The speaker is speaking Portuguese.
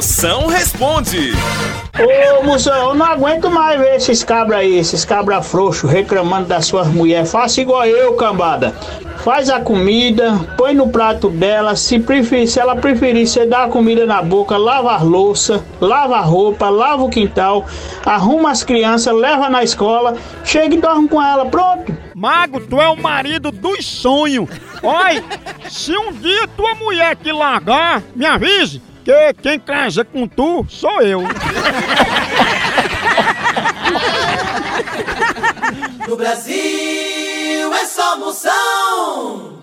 Moção responde. Ô, moção, eu não aguento mais ver esses cabra aí, esses cabra frouxos reclamando das suas mulheres. Faça igual eu, cambada. Faz a comida, põe no prato dela. Se, preferir, se ela preferir, você dá a comida na boca, lava a louça, lava a roupa, lava o quintal, arruma as crianças, leva na escola, chega e dorme com ela, pronto. Mago, tu é o marido dos sonhos. Oi, se um dia tua mulher te largar, me avise, que quem casa com tu sou eu. No Brasil é só moção.